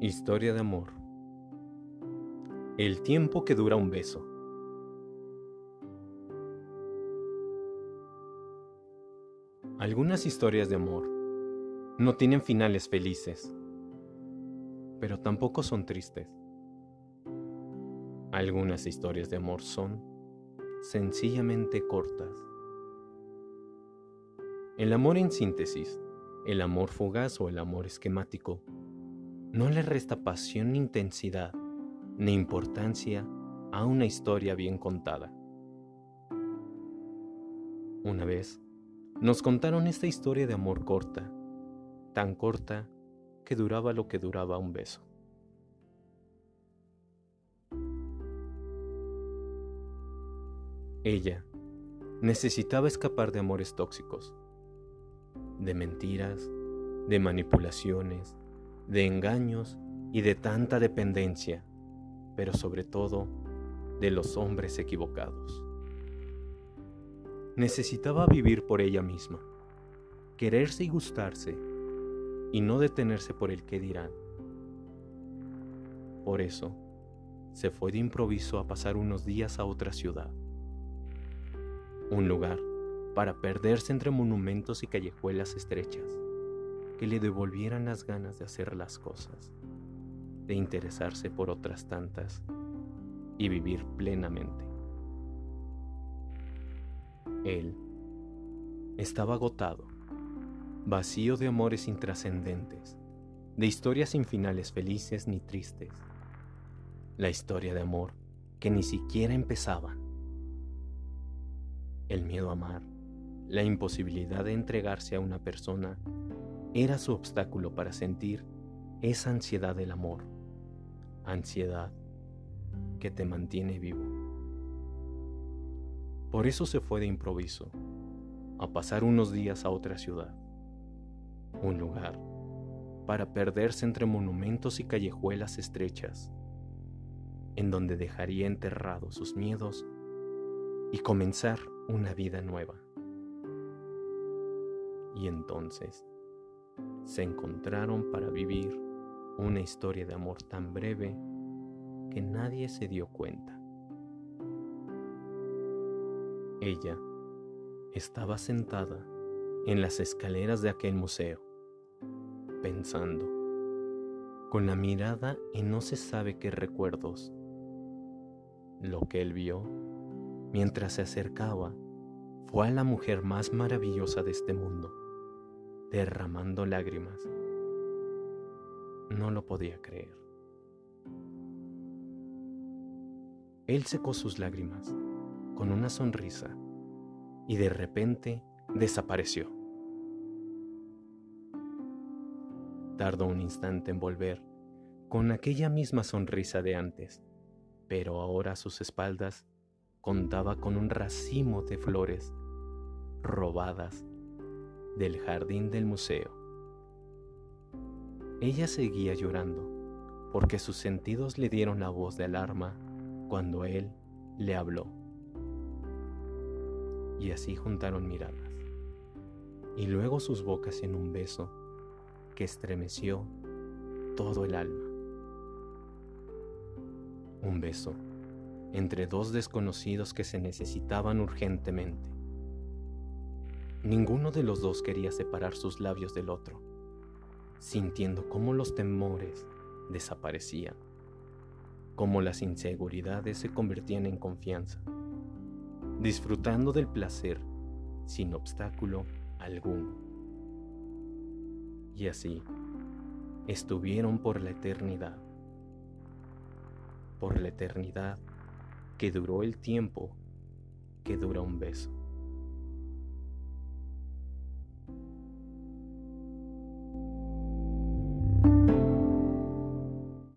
Historia de amor. El tiempo que dura un beso. Algunas historias de amor no tienen finales felices, pero tampoco son tristes. Algunas historias de amor son sencillamente cortas. El amor en síntesis, el amor fugaz o el amor esquemático no le resta pasión ni intensidad, ni importancia a una historia bien contada. Una vez, nos contaron esta historia de amor corta, tan corta que duraba lo que duraba un beso. Ella necesitaba escapar de amores tóxicos, de mentiras, de manipulaciones, de engaños y de tanta dependencia, pero sobre todo de los hombres equivocados. Necesitaba vivir por ella misma, quererse y gustarse, y no detenerse por el que dirán. Por eso, se fue de improviso a pasar unos días a otra ciudad, un lugar para perderse entre monumentos y callejuelas estrechas que le devolvieran las ganas de hacer las cosas, de interesarse por otras tantas y vivir plenamente. Él estaba agotado, vacío de amores intrascendentes, de historias sin finales felices ni tristes, la historia de amor que ni siquiera empezaba. El miedo a amar, la imposibilidad de entregarse a una persona era su obstáculo para sentir esa ansiedad del amor, ansiedad que te mantiene vivo. Por eso se fue de improviso a pasar unos días a otra ciudad, un lugar para perderse entre monumentos y callejuelas estrechas, en donde dejaría enterrados sus miedos y comenzar una vida nueva. Y entonces, se encontraron para vivir una historia de amor tan breve que nadie se dio cuenta. Ella estaba sentada en las escaleras de aquel museo, pensando, con la mirada en no se sabe qué recuerdos. Lo que él vio mientras se acercaba fue a la mujer más maravillosa de este mundo derramando lágrimas. No lo podía creer. Él secó sus lágrimas con una sonrisa y de repente desapareció. Tardó un instante en volver con aquella misma sonrisa de antes, pero ahora a sus espaldas contaba con un racimo de flores robadas del jardín del museo. Ella seguía llorando porque sus sentidos le dieron la voz de alarma cuando él le habló. Y así juntaron miradas, y luego sus bocas en un beso que estremeció todo el alma. Un beso entre dos desconocidos que se necesitaban urgentemente Ninguno de los dos quería separar sus labios del otro, sintiendo cómo los temores desaparecían, cómo las inseguridades se convertían en confianza, disfrutando del placer sin obstáculo alguno. Y así estuvieron por la eternidad, por la eternidad que duró el tiempo que dura un beso.